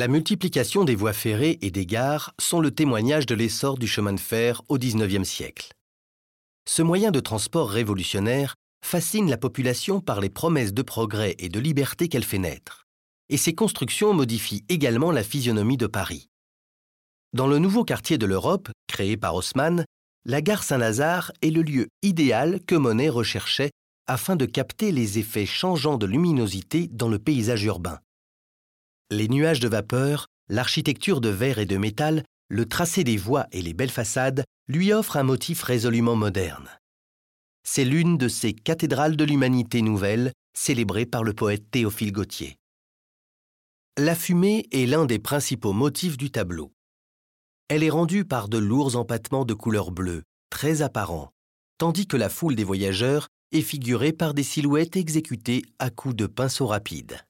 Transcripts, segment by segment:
La multiplication des voies ferrées et des gares sont le témoignage de l'essor du chemin de fer au XIXe siècle. Ce moyen de transport révolutionnaire fascine la population par les promesses de progrès et de liberté qu'elle fait naître. Et ces constructions modifient également la physionomie de Paris. Dans le nouveau quartier de l'Europe, créé par Haussmann, la gare Saint-Lazare est le lieu idéal que Monet recherchait afin de capter les effets changeants de luminosité dans le paysage urbain. Les nuages de vapeur, l'architecture de verre et de métal, le tracé des voies et les belles façades lui offrent un motif résolument moderne. C'est l'une de ces cathédrales de l'humanité nouvelle célébrées par le poète Théophile Gautier. La fumée est l'un des principaux motifs du tableau. Elle est rendue par de lourds empattements de couleur bleue, très apparents, tandis que la foule des voyageurs est figurée par des silhouettes exécutées à coups de pinceau rapide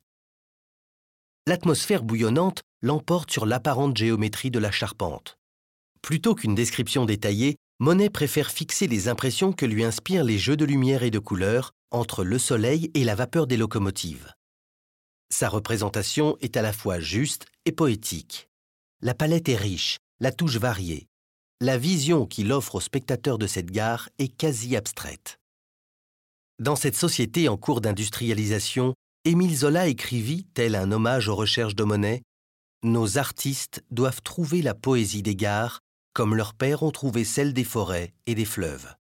l'atmosphère bouillonnante l'emporte sur l'apparente géométrie de la charpente. Plutôt qu'une description détaillée, Monet préfère fixer les impressions que lui inspirent les jeux de lumière et de couleurs entre le soleil et la vapeur des locomotives. Sa représentation est à la fois juste et poétique. La palette est riche, la touche variée. La vision qu'il offre aux spectateurs de cette gare est quasi abstraite. Dans cette société en cours d'industrialisation, Émile Zola écrivit, tel un hommage aux recherches de Monet, Nos artistes doivent trouver la poésie des gares comme leurs pères ont trouvé celle des forêts et des fleuves.